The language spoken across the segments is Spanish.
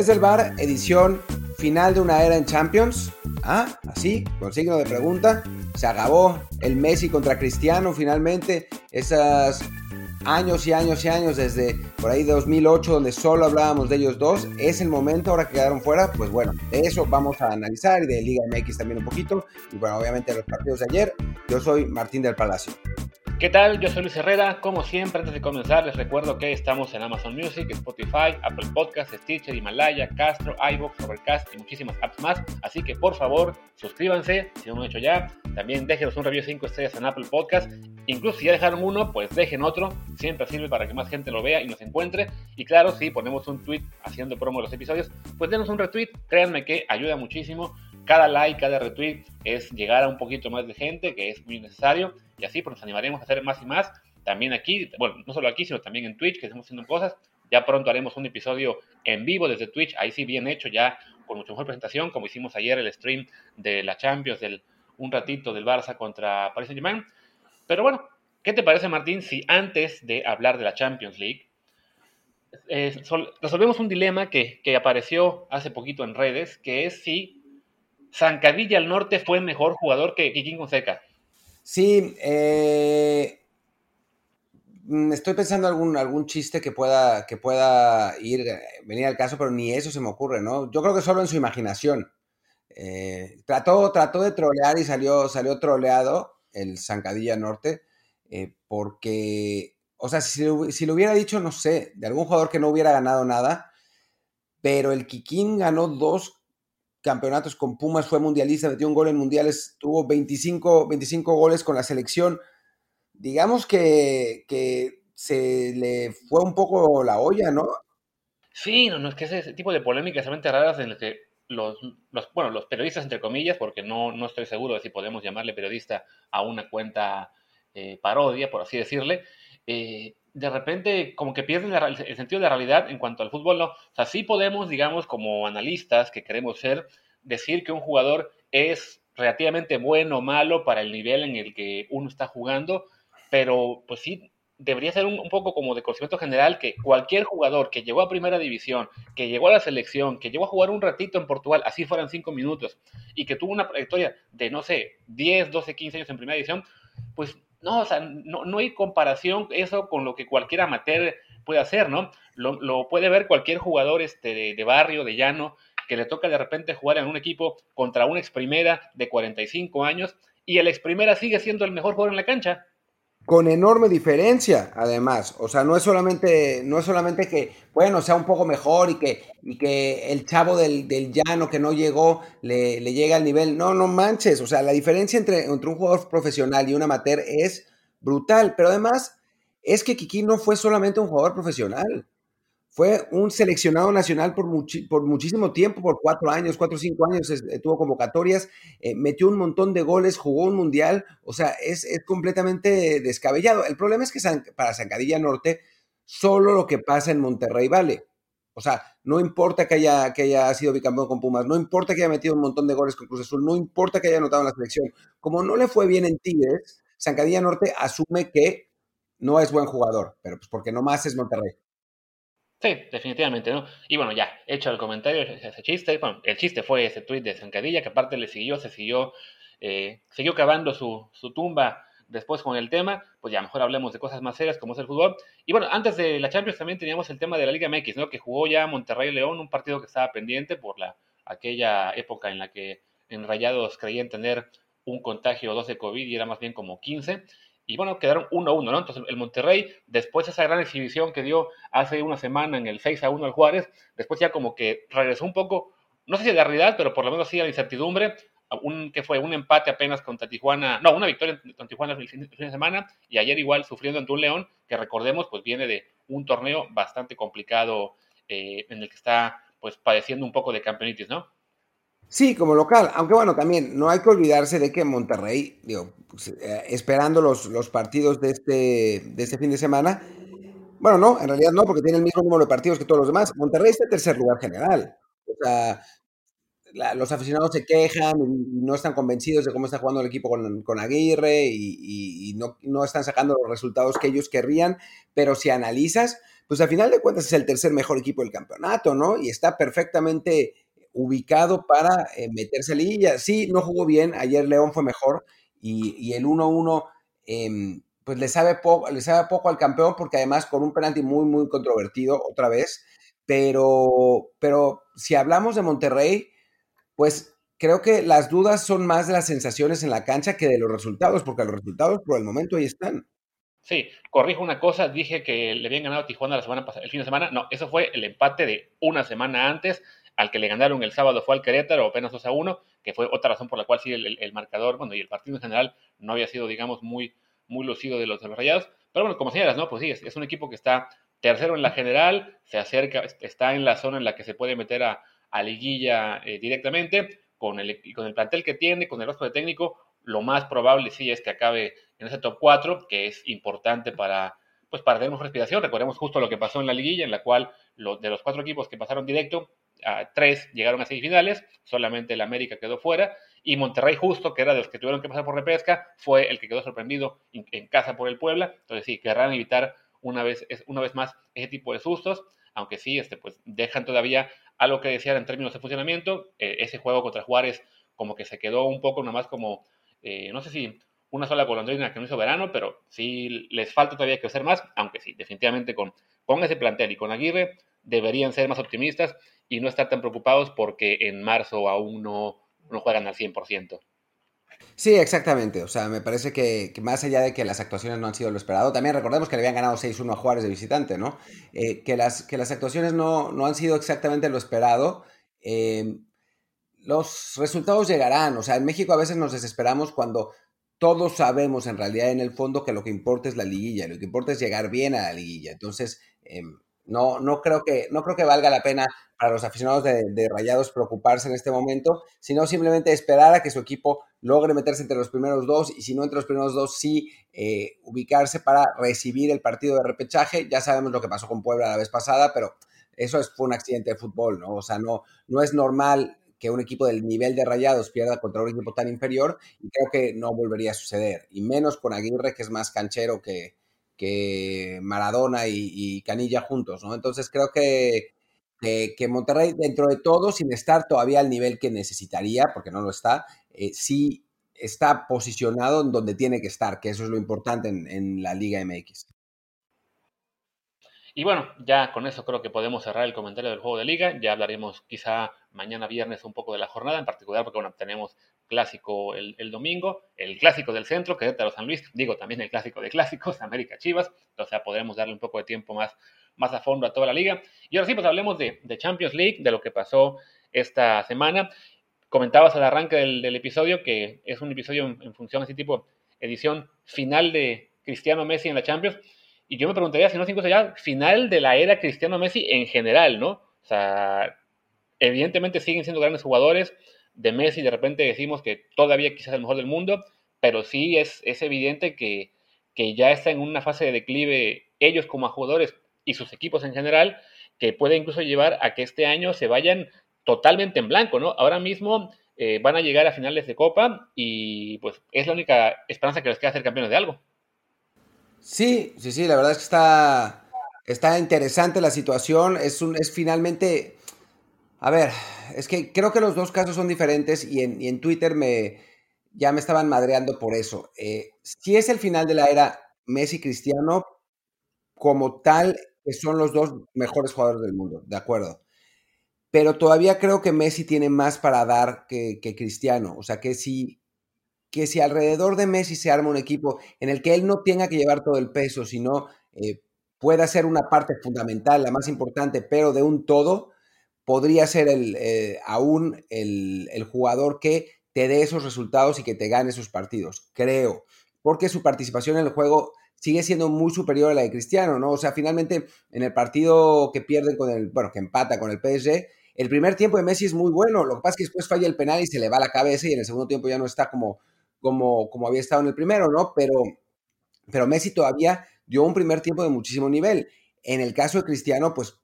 Desde el bar, edición final de una era en Champions. Ah, así, con signo de pregunta. Se acabó el Messi contra Cristiano finalmente. Esas años y años y años desde por ahí 2008 donde solo hablábamos de ellos dos. Es el momento ahora que quedaron fuera. Pues bueno, de eso vamos a analizar y de Liga MX también un poquito. Y bueno, obviamente los partidos de ayer. Yo soy Martín del Palacio. ¿Qué tal? Yo soy Luis Herrera. Como siempre, antes de comenzar, les recuerdo que estamos en Amazon Music, Spotify, Apple Podcasts, Stitcher, Himalaya, Castro, iVoox, Overcast y muchísimas apps más. Así que por favor, suscríbanse si no lo han hecho ya. También déjenos un review 5 estrellas en Apple Podcasts. Incluso si ya dejaron uno, pues dejen otro. Siempre sirve para que más gente lo vea y nos encuentre. Y claro, si ponemos un tweet haciendo promo de los episodios, pues denos un retweet. Créanme que ayuda muchísimo cada like, cada retweet es llegar a un poquito más de gente, que es muy necesario, y así pues nos animaremos a hacer más y más. También aquí, bueno, no solo aquí, sino también en Twitch, que estamos haciendo cosas. Ya pronto haremos un episodio en vivo desde Twitch, ahí sí bien hecho, ya con mucha mejor presentación, como hicimos ayer el stream de la Champions, del, un ratito del Barça contra Paris Saint-Germain. Pero bueno, ¿qué te parece, Martín, si antes de hablar de la Champions League, eh, resolvemos un dilema que, que apareció hace poquito en redes, que es si Zancadilla al norte fue mejor jugador que Kikín Fonseca. Sí, eh, mm, estoy pensando algún, algún chiste que pueda, que pueda ir, eh, venir al caso, pero ni eso se me ocurre, ¿no? Yo creo que solo en su imaginación. Eh, trató, trató de trolear y salió, salió troleado el Zancadilla Norte, porque, o sea, si, si lo hubiera dicho, no sé, de algún jugador que no hubiera ganado nada, pero el Kikín ganó dos campeonatos con Pumas, fue mundialista, metió un gol en mundiales, tuvo 25, 25 goles con la selección. Digamos que, que se le fue un poco la olla, ¿no? Sí, no, no es que ese tipo de polémicas realmente raras en las que los, los, bueno, los periodistas, entre comillas, porque no, no estoy seguro de si podemos llamarle periodista a una cuenta eh, parodia, por así decirle, eh, de repente como que pierden el sentido de la realidad en cuanto al fútbol. ¿no? O sea, sí podemos, digamos, como analistas que queremos ser, decir que un jugador es relativamente bueno o malo para el nivel en el que uno está jugando, pero pues sí debería ser un, poco como de conocimiento general que cualquier jugador que llegó a primera división, que llegó a la selección, que llegó a jugar un ratito en Portugal, así fueran cinco minutos, y que tuvo una trayectoria de, no sé, 10, 12, 15 años en primera división, pues no, o sea, no, no, hay comparación eso con lo que cualquier amateur puede hacer, ¿no? Lo, puede ver cualquier jugador este, de, barrio, de llano, que le toca de repente jugar en un equipo contra un ex primera de 45 años y el ex primera sigue siendo el mejor jugador en la cancha con enorme diferencia, además. O sea, no es solamente, no es solamente que, bueno, sea un poco mejor y que, y que el chavo del, llano que no llegó le, le llegue al nivel. No, no manches. O sea, la diferencia entre, entre un jugador profesional y un amateur es brutal. Pero además, es que Kiki no fue solamente un jugador profesional fue un seleccionado nacional por, por muchísimo tiempo, por cuatro años, cuatro o cinco años, eh, tuvo convocatorias, eh, metió un montón de goles, jugó un mundial, o sea, es, completamente descabellado. El problema es que para Zancadilla Norte, solo lo que pasa en Monterrey vale. O sea, no importa que haya, que haya sido bicampeón con Pumas, no importa que haya metido un montón de goles con Cruz Azul, no importa que haya anotado en la selección. Como no le fue bien en Tigres, Zancadilla Norte asume que no es buen jugador, pero pues porque nomás es Monterrey. Sí, definitivamente, ¿no? Y bueno, ya, hecho el comentario, ese chiste, bueno, el chiste fue ese tuit de Zancadilla, que aparte le siguió, se siguió, eh, siguió cavando su, su tumba después con el tema, pues ya mejor hablemos de cosas más serias como es el fútbol. Y bueno, antes de la Champions también teníamos el tema de la Liga MX, ¿no? Que jugó ya Monterrey León, un partido que estaba pendiente por la, aquella época en la que en Rayados creían tener un contagio o dos de COVID y era más bien como 15 y bueno, quedaron 1-1, ¿no? Entonces el Monterrey, después de esa gran exhibición que dio hace una semana en el 6-1 al Juárez, después ya como que regresó un poco, no sé si de la realidad, pero por lo menos sí a la incertidumbre, un, que fue un empate apenas contra Tijuana, no, una victoria contra Tijuana el fin, de semana, y ayer igual sufriendo ante un León, que recordemos, pues viene de un torneo bastante complicado eh, en el que está pues padeciendo un poco de campeonitis, ¿no? Sí, como local, aunque bueno, también no hay que olvidarse de que Monterrey, pues, eh, esperando los, los partidos de este, de este fin de semana, bueno, no, en realidad no, porque tiene el mismo número de partidos que todos los demás. Monterrey está en tercer lugar general. O sea, los aficionados se quejan y no están convencidos de cómo está jugando el equipo con, con Aguirre y, y, no, no, están sacando los resultados que ellos querrían, pero si analizas, pues al final de cuentas es el tercer mejor equipo del campeonato, ¿no? Y está perfectamente ubicado para eh, meterse a liguilla. Sí, no jugó bien, ayer León fue mejor y, el 1-1 em, pues le sabe, poco, le sabe poco al campeón porque además con un penalti muy, muy controvertido otra vez, pero, pero si hablamos de Monterrey, pues creo que las dudas son más de las sensaciones en la cancha que de los resultados, porque los resultados por el momento ahí están. Sí, corrijo una cosa, dije que le habían ganado a Tijuana la semana pasada, el fin de semana, no, eso fue el empate de una semana antes, al que le ganaron el sábado fue al Querétaro, apenas 2 a 1, que fue otra razón por la cual sí el, marcador, bueno, y el partido en general no había sido, digamos, muy, muy lucido de los, de los rayados. Pero bueno, como señalas, ¿no? Pues sí, es, un equipo que está tercero en la general, se acerca, está en la zona en la que se puede meter a, a liguilla eh, directamente, con el, con el plantel que tiene, con el rostro de técnico, lo más probable sí es que acabe en ese top 4, que es importante para, pues para tener respiración. Recordemos justo lo que pasó en la liguilla, en la cual de los cuatro equipos que pasaron directo, tres llegaron a semifinales, solamente el América quedó fuera, y Monterrey justo, que era de los que tuvieron que pasar por repesca, fue el que quedó sorprendido en, casa por el Puebla. Entonces sí, querrán evitar una vez, una vez más ese tipo de sustos, aunque sí, este, pues dejan todavía algo que desear en términos de funcionamiento. Eh, ese juego contra Juárez como que se quedó un poco nomás como, eh, no sé si una sola golondrina que no hizo verano, pero sí les falta todavía que hacer más, aunque sí, definitivamente con, con ese plantel y con Aguirre deberían ser más optimistas y no estar tan preocupados porque en marzo aún no, no juegan al 100%. Sí, exactamente. O sea, me parece que, más allá de que las actuaciones no han sido lo esperado, también recordemos que le habían ganado 6-1 a Juárez de visitante, ¿no? Eh, que, las, que las actuaciones no, no, han sido exactamente lo esperado. Eh, los resultados llegarán. O sea, en México a veces nos desesperamos cuando todos sabemos en realidad en el fondo que lo que importa es la liguilla, lo que importa es llegar bien a la liguilla. Entonces, em, no, no, creo que, no creo que valga la pena para los aficionados de, Rayados preocuparse en este momento, sino simplemente esperar a que su equipo logre meterse entre los primeros dos y si no entre los primeros dos, sí eh, ubicarse para recibir el partido de repechaje. Ya sabemos lo que pasó con Puebla la vez pasada, pero eso es, fue un accidente de fútbol, ¿no? O sea, no, no es normal que un equipo del nivel de Rayados pierda contra un equipo tan inferior y creo que no volvería a suceder, y menos con Aguirre, que es más canchero que, que Maradona y, Canilla juntos, ¿no? Entonces creo que, que, Monterrey, dentro de todo, sin estar todavía al nivel que necesitaría, porque no lo está, eh, sí está posicionado en donde tiene que estar, que eso es lo importante en, la Liga MX. Y bueno, ya con eso creo que podemos cerrar el comentario del juego de liga. Ya hablaremos quizá mañana viernes un poco de la jornada, en particular porque bueno, tenemos clásico el, domingo, el clásico del centro, que Querétaro San Luis, digo también el clásico de clásicos, América Chivas, o sea, podremos darle un poco de tiempo más, más a fondo a toda la liga. Y ahora sí, pues hablemos de, Champions League, de lo que pasó esta semana. Comentabas al arranque del, episodio que es un episodio en, función así tipo edición final de Cristiano Messi en la Champions. Y yo me preguntaría si no incluso ya final de la era Cristiano Messi en general, ¿no? O sea, evidentemente siguen siendo grandes jugadores, de Messi de repente decimos que todavía quizás el mejor del mundo, pero sí es, es evidente que, que ya está en una fase de declive ellos como jugadores y sus equipos en general, que puede incluso llevar a que este año se vayan totalmente en blanco, ¿no? Ahora mismo eh, van a llegar a finales de Copa y pues es la única esperanza que les queda ser campeones de algo. Sí, sí, sí, la verdad es que está, está interesante la situación, es, un, es finalmente a ver, es que creo que los dos casos son diferentes y en, Twitter me, ya me estaban madreando por eso. Eh, si es el final de la era Messi Cristiano, como tal, son los dos mejores jugadores del mundo, de acuerdo. Pero todavía creo que Messi tiene más para dar que, Cristiano. O sea, que si, que si alrededor de Messi se arma un equipo en el que él no tenga que llevar todo el peso, sino eh, pueda ser una parte fundamental, la más importante, pero de un todo, podría ser el, eh, aún el, jugador que te dé esos resultados y que te gane esos partidos, creo, porque su participación en el juego sigue siendo muy superior a la de Cristiano, ¿no? O sea, finalmente en el partido que pierden con el, bueno, que empata con el PSG, el primer tiempo de Messi es muy bueno, lo que pasa es que después falla el penal y se le va la cabeza y en el segundo tiempo ya no está como, como, como había estado en el primero, ¿no? Pero, pero Messi todavía dio un primer tiempo de muchísimo nivel. En el caso de Cristiano, pues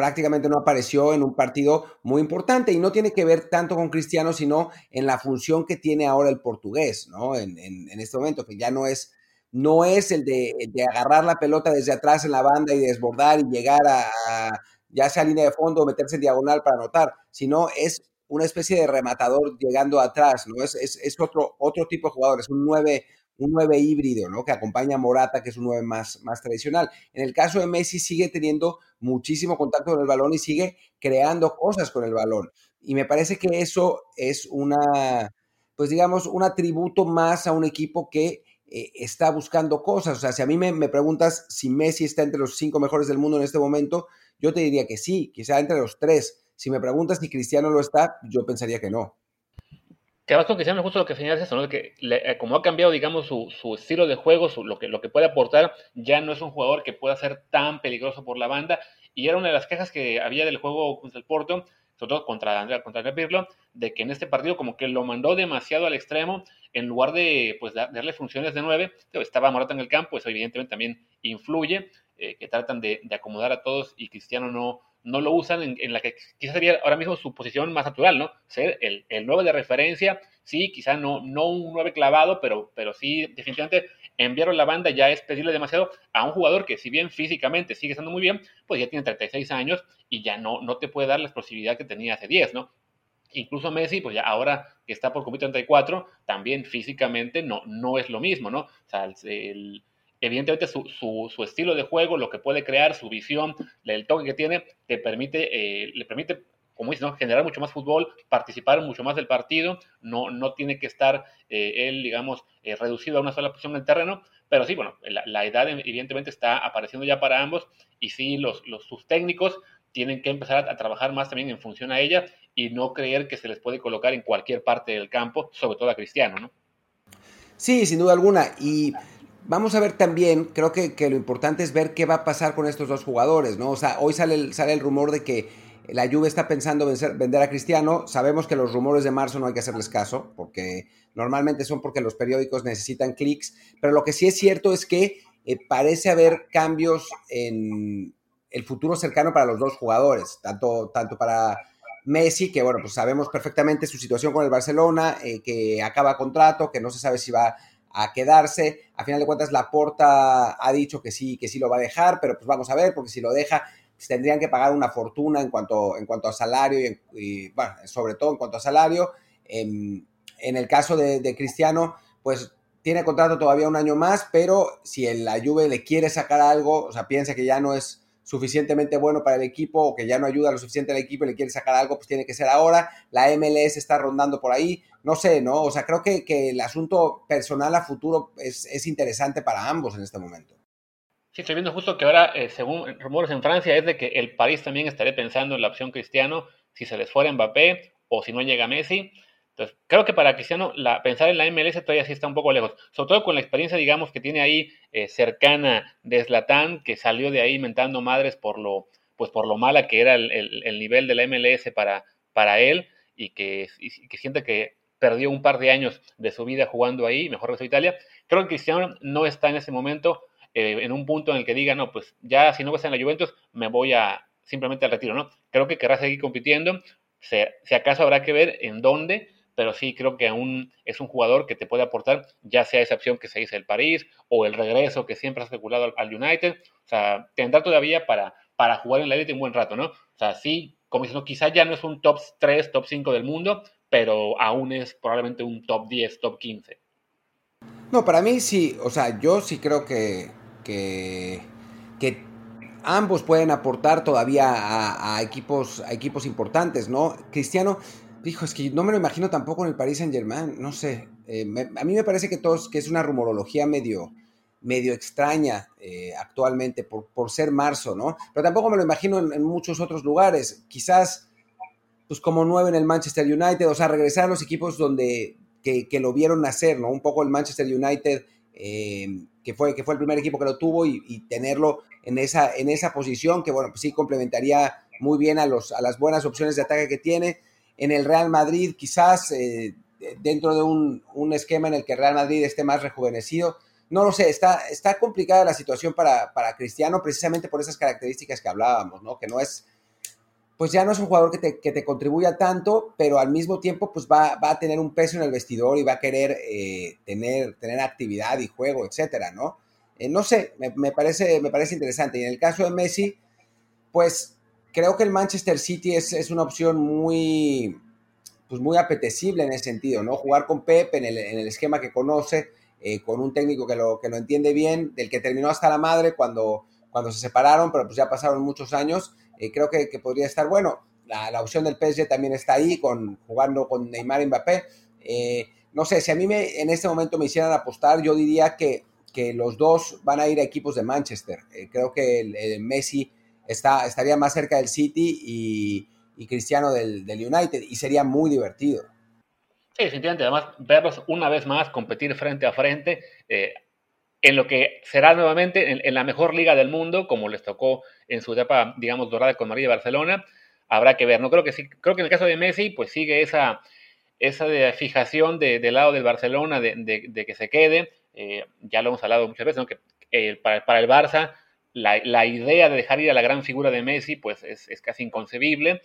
prácticamente no apareció en un partido muy importante y no tiene que ver tanto con Cristiano, sino en la función que tiene ahora el portugués, ¿no? En, este momento, que ya no es, no es el de, agarrar la pelota desde atrás en la banda y desbordar y llegar a, ya sea línea de fondo o meterse en diagonal para anotar, sino es una especie de rematador llegando atrás, ¿no? Es, es, otro, otro tipo de jugador, es un 9, un 9 híbrido, ¿no? Que acompaña a Morata, que es un 9 más, más tradicional. En el caso de Messi sigue teniendo muchísimo contacto con el balón y sigue creando cosas con el balón. Y me parece que eso es una, pues digamos, un atributo más a un equipo que eh, está buscando cosas. O sea, si a mí me, me, preguntas si Messi está entre los cinco mejores del mundo en este momento, yo te diría que sí, quizá entre los tres. Si me preguntas si Cristiano lo está, yo pensaría que no. Con Cristiano justo lo que señalas es eso, ¿no? Que eh, como ha cambiado, digamos, su, su estilo de juego, su, lo, que, lo que puede aportar, ya no es un jugador que pueda ser tan peligroso por la banda. Y era una de las quejas que había del juego contra el Porto, sobre todo contra Andrea, contra Pirlo, de que en este partido como que lo mandó demasiado al extremo, en lugar de pues darle funciones de nueve, estaba Morata en el campo, eso evidentemente también influye, eh, que tratan de, acomodar a todos y Cristiano no, no lo usan en, la que quizás sería ahora mismo su posición más natural, ¿no? Ser el, el 9 de referencia, sí, quizá no, no un 9 clavado, pero, pero sí, definitivamente enviarlo a la banda ya es pedirle demasiado a un jugador que si bien físicamente sigue estando muy bien, pues ya tiene 36 años y ya no, no te puede dar la explosividad que tenía hace 10, ¿no? Incluso Messi, pues ya ahora que está por cumplir 34, también físicamente no, no es lo mismo, ¿no? O sea, el, evidentemente su, su, estilo de juego, lo que puede crear, su visión, el toque que tiene, te permite, eh, le permite, como dices, ¿no? generar mucho más fútbol, participar mucho más del partido, no, no tiene que estar eh, él, digamos, eh, reducido a una sola posición en el terreno, pero sí, bueno, la, edad evidentemente está apareciendo ya para ambos y sí, los, los, sus técnicos tienen que empezar a, a trabajar más también en función a ella y no creer que se les puede colocar en cualquier parte del campo, sobre todo a Cristiano, ¿no? Sí, sin duda alguna. Y vamos a ver también, creo que, lo importante es ver qué va a pasar con estos dos jugadores, ¿no? O sea, hoy sale el, sale el rumor de que la Juve está pensando vender a Cristiano. Sabemos que los rumores de marzo no hay que hacerles caso, porque normalmente son porque los periódicos necesitan clics, pero lo que sí es cierto es que eh, parece haber cambios en el futuro cercano para los dos jugadores, tanto, tanto para Messi, que bueno, pues sabemos perfectamente su situación con el Barcelona, eh, que acaba contrato, que no se sabe si va a quedarse. A final de cuentas, Laporta ha dicho que sí, que sí lo va a dejar, pero pues vamos a ver, porque si lo deja, pues tendrían que pagar una fortuna en cuanto, en cuanto a salario y, sobre todo en cuanto a salario. En, el caso de, Cristiano, pues tiene contrato todavía un año más, pero si el, la Juve le quiere sacar algo, o sea, piensa que ya no es suficientemente bueno para el equipo o que ya no ayuda lo suficiente al equipo y le quiere sacar algo, pues tiene que ser ahora. La MLS está rondando por ahí. No sé, ¿no? O sea, creo que, que el asunto personal a futuro es, es, interesante para ambos en este momento. Sí, estoy viendo justo que ahora, eh, según rumores en Francia, es de que el París también estaría pensando en la opción Cristiano si se les fuera Mbappé o si no llega Messi. Entonces, creo que para Cristiano pensar en la MLS todavía sí está un poco lejos, sobre todo con la experiencia, digamos, que tiene ahí eh, cercana de Zlatan, que salió de ahí mentando madres por lo, pues por lo mala que era el, el, nivel de la MLS para, para él y que, que, siente que perdió un par de años de su vida jugando ahí, mejor que Italia. Creo que Cristiano no está en ese momento eh, en un punto en el que diga, no, pues ya si no vas en la Juventus, me voy a simplemente al retiro, ¿no? Creo que querrá seguir compitiendo, si acaso habrá que ver en dónde, pero sí creo que aún es un jugador que te puede aportar, ya sea esa opción que se dice el París o el regreso que siempre ha especulado al, United. O sea, tendrá todavía para, para jugar en la élite un buen rato, ¿no? O sea, sí, como diciendo, quizá ya no es un top 3, top 5 del mundo, pero aún es probablemente un top 10, top 15. No, para mí sí, o sea, yo sí creo que, que, ambos pueden aportar todavía a, equipos, a equipos importantes, ¿no? Cristiano Hijo, es que no me lo imagino tampoco en el Paris Saint Germain, no sé. Eh, a mí me parece que, todos, que es una rumorología medio, medio extraña eh, actualmente por, por, ser marzo, ¿no? Pero tampoco me lo imagino en, muchos otros lugares. Quizás, pues como nueve en el Manchester United, o sea, regresar a los equipos donde que, que lo vieron nacer, ¿no? Un poco el Manchester United, eh, que, fue, que fue el primer equipo que lo tuvo y, tenerlo en esa, en esa posición, que bueno, pues sí complementaría muy bien a, los, a las buenas opciones de ataque que tiene en el Real Madrid, quizás eh, dentro de un, esquema en el que Real Madrid esté más rejuvenecido. No lo sé, está, está complicada la situación para, Cristiano precisamente por esas características que hablábamos, ¿no? Que no es, pues ya no es un jugador que te, que te contribuya tanto, pero al mismo tiempo pues va, va, a tener un peso en el vestidor y va a querer eh, tener, tener actividad y juego, etcétera, ¿no? Eh, no sé, me, me, parece, me parece interesante. Y en el caso de Messi, pues creo que el Manchester City es, es una opción muy, pues muy apetecible en ese sentido, ¿no? Jugar con Pep en el, en el esquema que conoce, eh, con un técnico que lo, que lo entiende bien, del que terminó hasta la madre cuando, cuando se separaron, pero pues ya pasaron muchos años eh, creo que, podría estar bueno. La, la, opción del PSG también está ahí, con, jugando con Neymar y Mbappé. Eh, no sé, si a mí me, en este momento me hicieran apostar, yo diría que, que los dos van a ir a equipos de Manchester. Eh, creo que Messi está, estaría más cerca del City y, Cristiano del, del, United, y sería muy divertido. Sí, definitivamente. Además, verlos una vez más competir frente a frente. En lo que será nuevamente en, la mejor liga del mundo, como les tocó en su etapa, digamos, dorada con María y Barcelona, habrá que ver. No creo que sí, creo que en el caso de Messi, pues sigue esa, esa de fijación de, del lado del Barcelona de, de, de que se quede. Eh, ya lo hemos hablado muchas veces, ¿no? que para, el Barça la, la, idea de dejar ir a la gran figura de Messi, pues es, es casi inconcebible,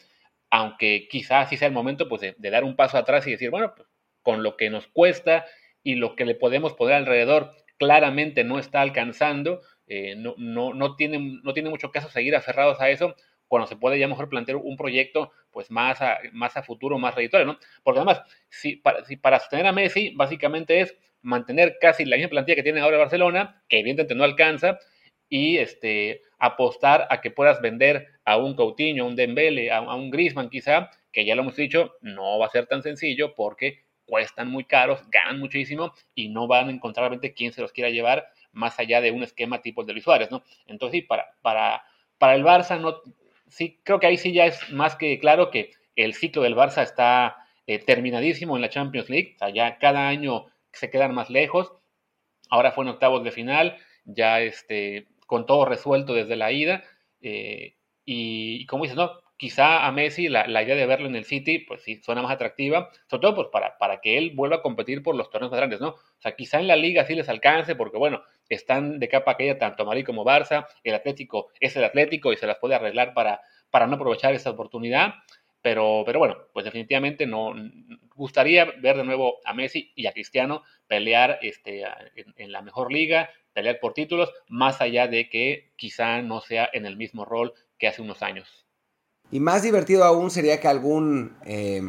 aunque quizás sí sea el momento pues, de, dar un paso atrás y decir, bueno, pues, con lo que nos cuesta y lo que le podemos poner alrededor, claramente no está alcanzando, eh, no, no, no, tiene, no tiene mucho caso seguir aferrados a eso cuando se puede ya mejor plantear un proyecto pues más a, más a futuro, más redituable, ¿no? Porque además, si para, sostener a Messi, básicamente es mantener casi la misma plantilla que tiene ahora Barcelona, que evidentemente no alcanza, y este, apostar a que puedas vender a un Coutinho, a un Dembele, a, a un Griezmann quizá, que ya lo hemos dicho, no va a ser tan sencillo porque cuestan muy caros, ganan muchísimo y no van a encontrar realmente quién se los quiera llevar más allá de un esquema tipo el de Luis Suárez, ¿no? Entonces, sí, para, para, para el Barça, no, sí, creo que ahí sí ya es más que claro que el ciclo del Barça está eh, terminadísimo en la Champions League, o sea, ya cada año se quedan más lejos, ahora fue en octavos de final, ya este, con todo resuelto desde la ida, eh, y, y como dices, no, quizá a Messi la, la, idea de verlo en el City, pues sí, suena más atractiva, sobre todo pues para, para que él vuelva a competir por los torneos más grandes, ¿no? O sea, quizá en la liga sí les alcance, porque bueno, están de capa aquella tanto Madrid como Barça, el Atlético es el Atlético y se las puede arreglar para, para no aprovechar esa oportunidad, pero, pero bueno, pues definitivamente no, gustaría ver de nuevo a Messi y a Cristiano pelear este, en la mejor liga, pelear por títulos, más allá de que quizá no sea en el mismo rol que hace unos años. Y más divertido aún sería que algún eh,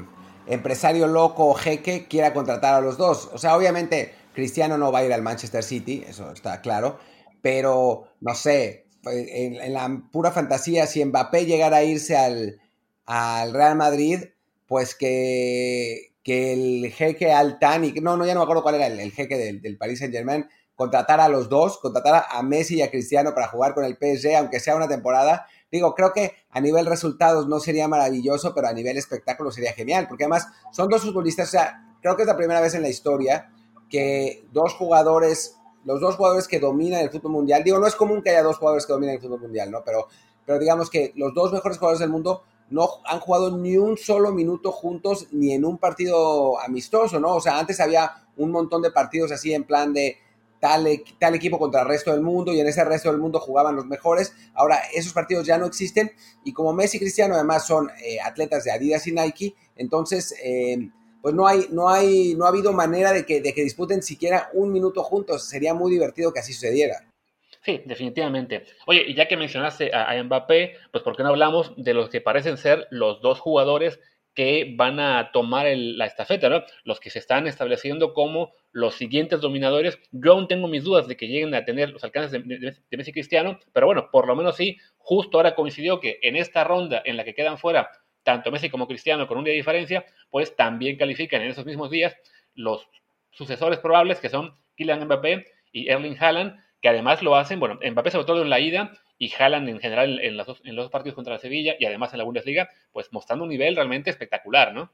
empresario loco o jeque quiera contratar a los dos. O sea, obviamente Cristiano no va a ir al Manchester City, eso está claro, pero no sé, en, en la pura fantasía, si Mbappé llegara a irse al, al Real Madrid, pues que, que el jeque Altani, no, no, ya no me acuerdo cuál era el, el jeque del, del Paris Saint Germain, contratar a los dos, contratar a Messi y a Cristiano para jugar con el PSG, aunque sea una temporada, Digo, creo que a nivel resultados no sería maravilloso, pero a nivel espectáculo sería genial, porque además son dos futbolistas, o sea, creo que es la primera vez en la historia que dos jugadores, los dos jugadores que dominan el fútbol mundial, digo, no es común que haya dos jugadores que dominen el fútbol mundial, ¿no? Pero, pero digamos que los dos mejores jugadores del mundo no han jugado ni un solo minuto juntos ni en un partido amistoso, ¿no? O sea, antes había un montón de partidos así en plan de tal, tal, equipo contra el resto del mundo y en ese resto del mundo jugaban los mejores. Ahora esos partidos ya no existen y como Messi y Cristiano además son eh, atletas de Adidas y Nike, entonces eh, pues no hay, no hay, no ha habido manera de que, de que disputen siquiera un minuto juntos. Sería muy divertido que así sucediera. Sí, definitivamente. Oye, y ya que mencionaste a, a Mbappé, pues ¿por qué no hablamos de los que parecen ser los dos jugadores que van a tomar la estafeta, ¿no? Los que se están estableciendo como los siguientes dominadores. Yo aún tengo mis dudas de que lleguen a tener los alcances de, de, de, Messi Cristiano, pero bueno, por lo menos sí, justo ahora coincidió que en esta ronda en la que quedan fuera tanto Messi como Cristiano con un día de diferencia, pues también califican en esos mismos días los sucesores probables que son Kylian Mbappé y Erling Haaland, que además lo hacen, bueno, Mbappé sobre todo en la ida y Haaland en general en los, dos, en los dos partidos contra la Sevilla y además en la Bundesliga, pues mostrando un nivel realmente espectacular, ¿no?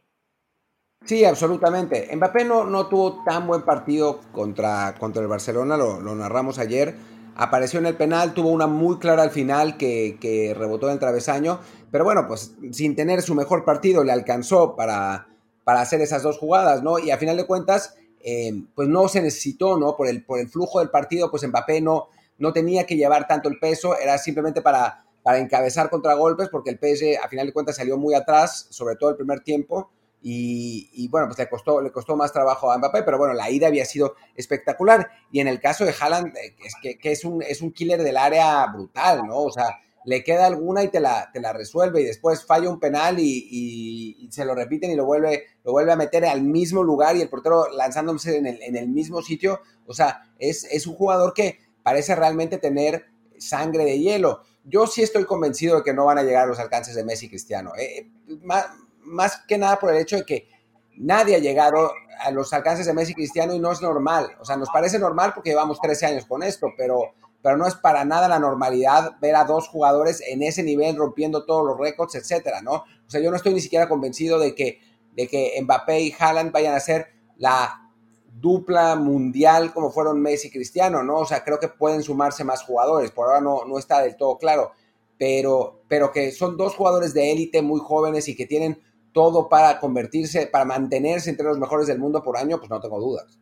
Sí, absolutamente. Mbappé no, no tuvo tan buen partido contra, contra el Barcelona, lo, lo, narramos ayer. Apareció en el penal, tuvo una muy clara al final que, que, rebotó en el travesaño, pero bueno, pues sin tener su mejor partido le alcanzó para, para hacer esas dos jugadas, ¿no? Y a final de cuentas, eh, pues no se necesitó, ¿no? Por el, por el flujo del partido, pues Mbappé no, no tenía que llevar tanto el peso, era simplemente para, para encabezar contragolpes, porque el PSG a final de cuentas salió muy atrás, sobre todo el primer tiempo, y, bueno, pues le costó, le costó más trabajo a Mbappé, pero bueno, la ida había sido espectacular. Y en el caso de Haaland, eh, es que, es, un, es un killer del área brutal, ¿no? O sea, le queda alguna y te la, te la resuelve y después falla un penal y, se lo repiten y lo vuelve, lo vuelve a meter al mismo lugar y el portero lanzándose en el, en el mismo sitio. O sea, es, es, un jugador que parece realmente tener sangre de hielo. Yo sí estoy convencido de que no van a llegar a los alcances de Messi Cristiano. Eh, más, más, que nada por el hecho de que nadie ha llegado a los alcances de Messi Cristiano y no es normal. O sea, nos parece normal porque llevamos 13 años con esto, pero pero no es para nada la normalidad ver a dos jugadores en ese nivel rompiendo todos los récords, etcétera, ¿no? O sea, yo no estoy ni siquiera convencido de que, de que Mbappé y Haaland vayan a ser la dupla mundial como fueron Messi y Cristiano, ¿no? O sea, creo que pueden sumarse más jugadores, por ahora no, no está del todo claro, pero, pero que son dos jugadores de élite muy jóvenes y que tienen todo para convertirse, para mantenerse entre los mejores del mundo por año, pues no tengo dudas.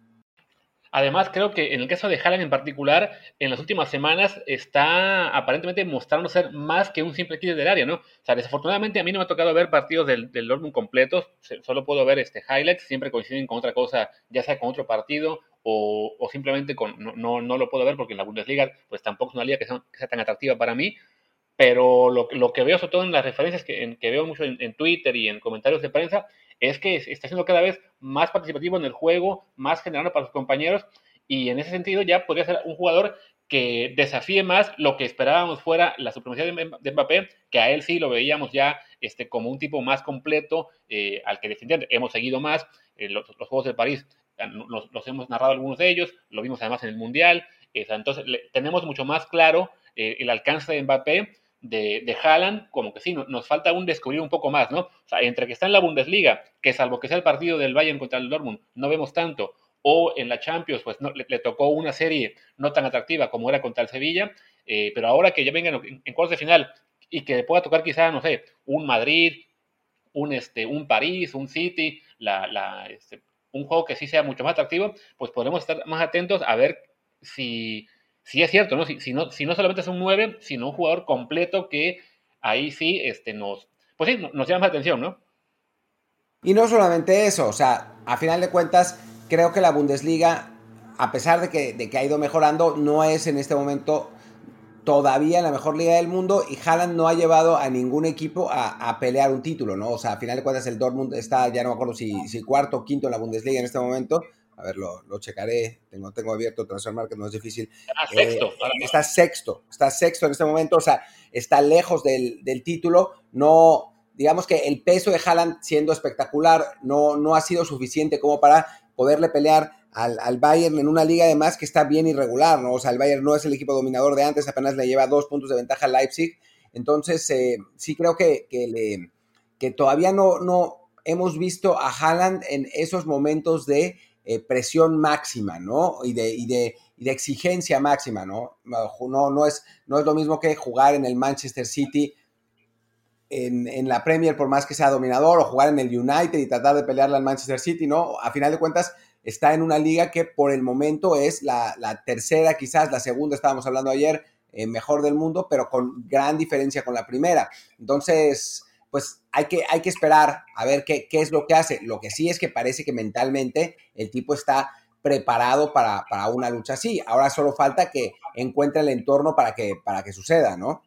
Además, creo que en el caso de Haaland en particular, en las últimas semanas está aparentemente mostrando ser más que un simple killer del área, ¿no? O sea, desafortunadamente a mí no me ha tocado ver partidos del, del Dortmund completos, solo puedo ver este highlights, siempre coinciden con otra cosa, ya sea con otro partido o, simplemente con, no, no, lo puedo ver porque en la Bundesliga pues tampoco es una liga que sea, tan atractiva para mí, pero lo, lo, que veo sobre todo en las referencias que, en, que veo mucho en, en Twitter y en comentarios de prensa es que está siendo cada vez más participativo en el juego, más generando para sus compañeros y en ese sentido ya podría ser un jugador que desafíe más lo que esperábamos fuera la supremacía de Mbappé, que a él sí lo veíamos ya este, como un tipo más completo, eh, al que definitivamente hemos seguido más. Eh, los, Juegos de París los, hemos narrado algunos de ellos, lo vimos además en el Mundial. entonces tenemos mucho más claro eh, el alcance de Mbappé de, de Haaland, como que sí, nos falta aún descubrir un poco más, ¿no? O sea, entre que está en la Bundesliga, que salvo que sea el partido del Bayern contra el Dortmund, no vemos tanto, o en la Champions, pues no, le, tocó una serie no tan atractiva como era contra el Sevilla, eh, pero ahora que ya vengan en, cuartos de final y que pueda tocar quizá, no sé, un Madrid, un, este, un París, un City, la, este, un juego que sí sea mucho más atractivo, pues podremos estar más atentos a ver si sí es cierto, ¿no? Si, ¿no? si no solamente es un 9, sino un jugador completo que ahí sí este, nos, pues sí, nos llama la atención, ¿no? Y no solamente eso, o sea, a final de cuentas, creo que la Bundesliga, a pesar de que, de que ha ido mejorando, no es en este momento todavía la mejor liga del mundo y Haaland no ha llevado a ningún equipo a, a, pelear un título, ¿no? O sea, a final de cuentas el Dortmund está, ya no me acuerdo si, si cuarto o quinto en la Bundesliga en este momento, a ver, lo, lo checaré, tengo, tengo abierto Transfer Market, no es difícil. Sexto. Eh, está sexto, está sexto en este momento, o sea, está lejos del, del, título, no, digamos que el peso de Haaland siendo espectacular no, no ha sido suficiente como para poderle pelear al, al, Bayern en una liga además que está bien irregular, ¿no? O sea, el Bayern no es el equipo dominador de antes, apenas le lleva dos puntos de ventaja al Leipzig, entonces eh, sí creo que, que, le, que todavía no, no hemos visto a Haaland en esos momentos de eh, presión máxima, ¿no? Y de, y, de, y de, exigencia máxima, ¿no? No, no, es, no es lo mismo que jugar en el Manchester City en, en, la Premier por más que sea dominador o jugar en el United y tratar de pelearle al Manchester City, ¿no? A final de cuentas está en una liga que por el momento es la, la tercera, quizás la segunda, estábamos hablando ayer, eh, mejor del mundo, pero con gran diferencia con la primera. Entonces, pues hay que, hay que esperar a ver qué, qué, es lo que hace. Lo que sí es que parece que mentalmente el tipo está preparado para, para, una lucha así. Ahora solo falta que encuentre el entorno para que, para que suceda, ¿no?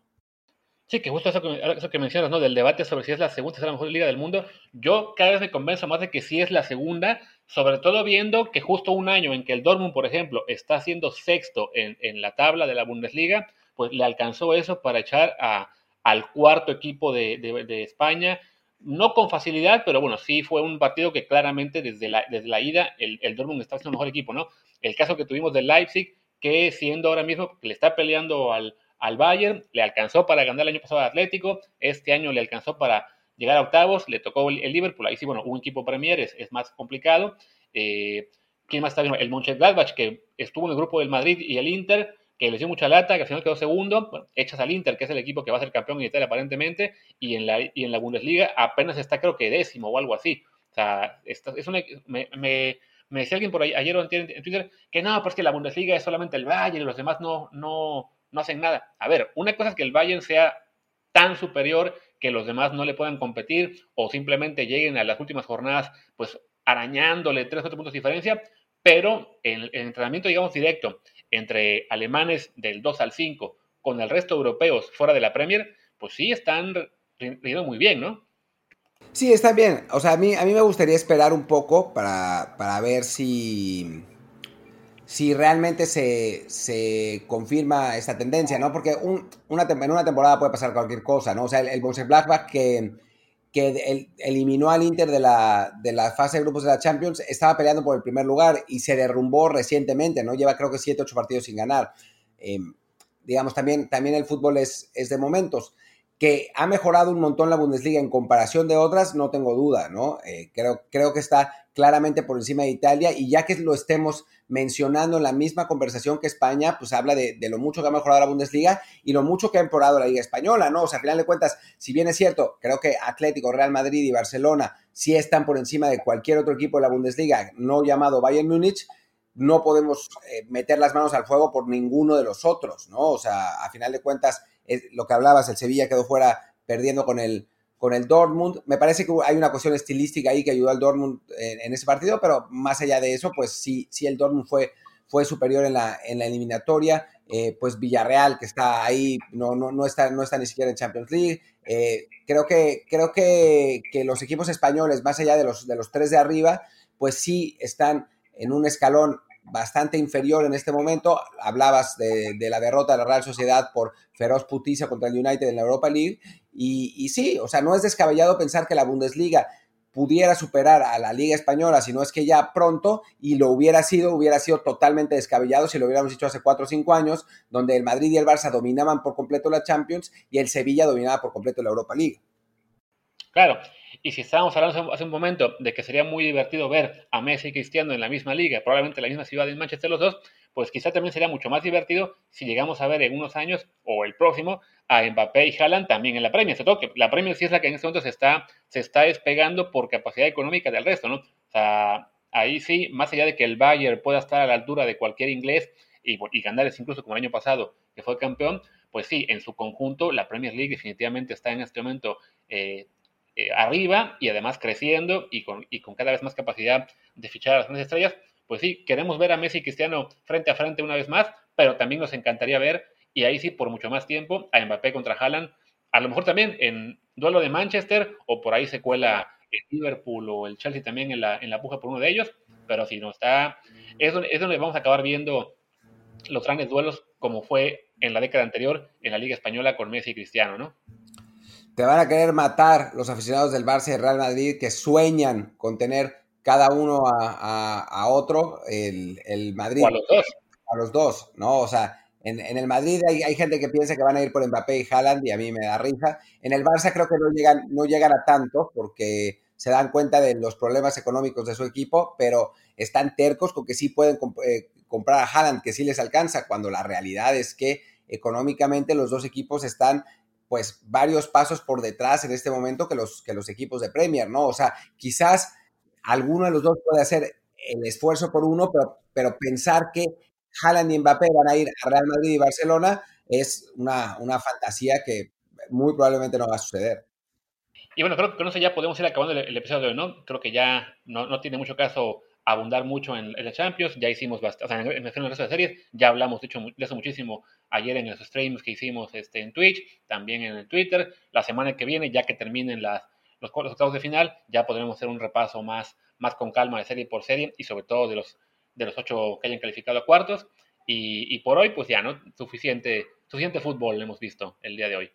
Sí, que justo eso que, eso que mencionas, ¿no? Del debate sobre si es la segunda o la mejor liga del mundo. Yo cada vez me convenzo más de que sí es la segunda, sobre todo viendo que justo un año en que el Dortmund, por ejemplo, está siendo sexto en, en la tabla de la Bundesliga, pues le alcanzó eso para echar a, al cuarto equipo de, de, España. No con facilidad, pero bueno, sí fue un partido que claramente desde la, desde la ida el, el Dortmund está siendo el mejor equipo, ¿no? El caso que tuvimos del Leipzig, que siendo ahora mismo que le está peleando al, al Bayern, le alcanzó para ganar el año pasado al Atlético, este año le alcanzó para llegar a octavos, le tocó el, el Liverpool, ahí sí, bueno, un equipo Premier es, es más complicado. Eh, ¿Quién más está bien? El Mönchengladbach, que estuvo en el grupo del Madrid y el Inter, que le dio mucha lata, que al final quedó segundo, bueno, echas al Inter, que es el equipo que va a ser campeón en Italia aparentemente, y en la, y en la Bundesliga apenas está creo que décimo o algo así. O sea, es una, me, me, me, decía alguien por ahí, ayer o en, Twitter que no, pues que la Bundesliga es solamente el Bayern y los demás no, no, no hacen nada. A ver, una cosa es que el Bayern sea tan superior que los demás no le puedan competir o simplemente lleguen a las últimas jornadas pues arañándole tres o cuatro puntos de diferencia, pero en el entrenamiento, digamos, directo entre alemanes del 2 al 5 con el resto de europeos fuera de la Premier, pues sí están rindiendo muy bien, ¿no? Sí, está bien. O sea, a mí, a mí me gustaría esperar un poco para, para ver si, si realmente se, se, confirma esta tendencia, ¿no? Porque un, una, en una temporada puede pasar cualquier cosa, ¿no? O sea, el, el Blackback que, que eliminó al Inter de la, de la fase de grupos de la Champions estaba peleando por el primer lugar y se derrumbó recientemente, ¿no? Lleva creo que 7, 8 partidos sin ganar. Eh, digamos, también, también el fútbol es, es de momentos que ha mejorado un montón la Bundesliga en comparación de otras, no tengo duda, ¿no? Eh, creo, creo que está claramente por encima de Italia y ya que lo estemos mencionando en la misma conversación que España, pues habla de, lo mucho que ha mejorado la Bundesliga y lo mucho que ha mejorado la Liga Española, ¿no? O sea, a final de cuentas, si bien es cierto, creo que Atlético, Real Madrid y Barcelona sí están por encima de cualquier otro equipo de la Bundesliga, no llamado Bayern Múnich, no podemos eh, meter las manos al fuego por ninguno de los otros, ¿no? O sea, a final de cuentas, lo que hablabas, el Sevilla quedó fuera perdiendo con el, con el Dortmund. Me parece que hay una cuestión estilística ahí que ayudó al Dortmund en, ese partido, pero más allá de eso, pues sí, sí el Dortmund fue, fue superior en la, en la eliminatoria. Eh, pues Villarreal, que está ahí, no, no, no, está, no está ni siquiera en Champions League. Eh, creo que, creo que, que, los equipos españoles, más allá de los, de los tres de arriba, pues sí están en un escalón bastante inferior en este momento. Hablabas de, la derrota de la Real Sociedad por feroz puticia contra el United en la Europa League. Y, sí, o sea, no es descabellado pensar que la Bundesliga pudiera superar a la Liga Española, si no es que ya pronto, y lo hubiera sido, hubiera sido totalmente descabellado si lo hubiéramos dicho hace cuatro o cinco años, donde el Madrid y el Barça dominaban por completo la Champions y el Sevilla dominaba por completo la Europa League. Claro, y si estábamos hablando hace un momento de que sería muy divertido ver a Messi y Cristiano en la misma liga, probablemente en la misma ciudad en Manchester los dos, pues quizá también sería mucho más divertido si llegamos a ver en unos años o el próximo a Mbappé y Haaland también en la Premier. Se que la Premier sí es la que en este momento se está, se está despegando por capacidad económica del resto, ¿no? O sea, ahí sí, más allá de que el Bayern pueda estar a la altura de cualquier inglés y, y ganar incluso como el año pasado, que fue campeón, pues sí, en su conjunto la Premier League definitivamente está en este momento eh, eh, arriba y además creciendo y con, y con cada vez más capacidad de fichar a las grandes estrellas, pues sí, queremos ver a Messi y Cristiano frente a frente una vez más, pero también nos encantaría ver, y ahí sí por mucho más tiempo, a Mbappé contra Haaland, a lo mejor también en duelo de Manchester, o por ahí se cuela el Liverpool o el Chelsea también en la, en la puja por uno de ellos, pero si no está, es donde, es donde vamos a acabar viendo los grandes duelos como fue en la década anterior en la Liga Española con Messi y Cristiano, ¿no? Te van a querer matar los aficionados del Barça y Real Madrid que sueñan con tener cada uno a, otro, el, el, Madrid. a los dos. A los dos, ¿no? O sea, en, el Madrid hay, hay, gente que piensa que van a ir por Mbappé y Haaland y a mí me da risa. En el Barça creo que no llegan, no llegan a tanto porque se dan cuenta de los problemas económicos de su equipo, pero están tercos con que sí pueden eh, comprar a Haaland, que sí les alcanza, cuando la realidad es que económicamente los dos equipos están pues varios pasos por detrás en este momento que los, que los equipos de Premier, ¿no? O sea, quizás alguno de los dos puede hacer el esfuerzo por uno, pero, pero pensar que Haaland y Mbappé van a ir a Real Madrid y Barcelona es una, una fantasía que muy probablemente no va a suceder. Y bueno, creo que con eso ya podemos ir acabando el, episodio de hoy, ¿no? Creo que ya no, no tiene mucho caso abundar mucho en, la Champions, ya hicimos bastante, o sea, en, el resto de series, ya hablamos de hecho de eso muchísimo ayer en los streams que hicimos este, en Twitch, también en el Twitter, la semana que viene, ya que terminen las, los, octavos de final, ya podremos hacer un repaso más, más con calma de serie por serie y sobre todo de los, de los ocho que hayan calificado a cuartos, y, y por hoy pues ya, ¿no? Suficiente, suficiente fútbol hemos visto el día de hoy.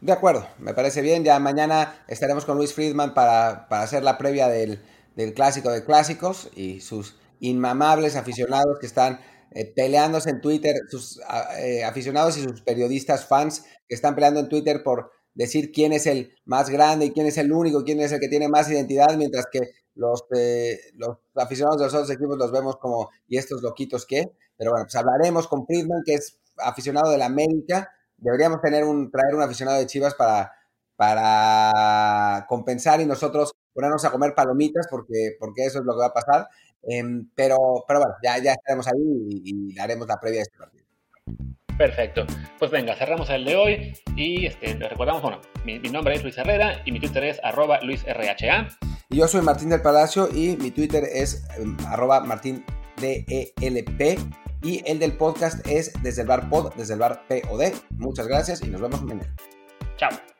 De acuerdo, me parece bien. Ya mañana estaremos con Luis Friedman para, para hacer la previa del, del clásico de clásicos y sus inmamables aficionados que están eh, peleándose en Twitter, sus eh, aficionados y sus periodistas fans que están peleando en Twitter por decir quién es el más grande y quién es el único, quién es el que tiene más identidad, mientras que los, eh, los aficionados de los otros equipos los vemos como, ¿y estos loquitos qué? Pero bueno, pues hablaremos con Friedman, que es aficionado de la América. Deberíamos tener un, traer un aficionado de Chivas para, para compensar y nosotros ponernos a comer palomitas porque, porque eso es lo que va a pasar. Em, pero, pero bueno, ya, ya estaremos ahí y, y haremos la previa de este partido. Perfecto. Pues venga, cerramos el de hoy y este, recordamos, bueno, mi, nombre es Luis Herrera y mi Twitter es arroba luisrha. Y yo soy Martín del Palacio y mi Twitter es em, arroba martindelp y el del podcast es desde el bar pod, desde el bar POD. Muchas gracias y nos vemos mañana. Chao.